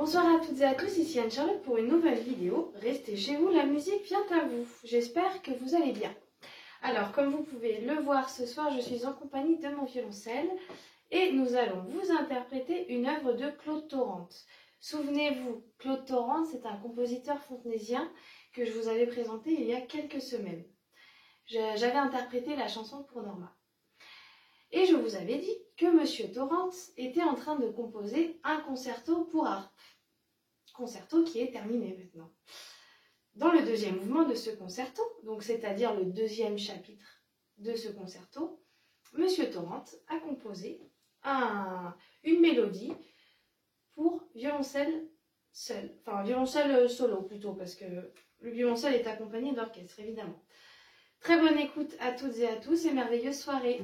Bonsoir à toutes et à tous, ici Anne-Charlotte pour une nouvelle vidéo. Restez chez vous, la musique vient à vous. J'espère que vous allez bien. Alors, comme vous pouvez le voir ce soir, je suis en compagnie de mon violoncelle et nous allons vous interpréter une œuvre de Claude Torrente. Souvenez-vous, Claude Torrente, c'est un compositeur fontenésien que je vous avais présenté il y a quelques semaines. J'avais interprété la chanson pour Norma. Et je vous avais dit que M. Torrent était en train de composer un concerto pour harpe. Concerto qui est terminé maintenant. Dans le deuxième mouvement de ce concerto, donc c'est-à-dire le deuxième chapitre de ce concerto, M. Torrent a composé une mélodie pour violoncelle enfin violoncelle solo plutôt, parce que le violoncelle est accompagné d'orchestre évidemment. Très bonne écoute à toutes et à tous et merveilleuse soirée.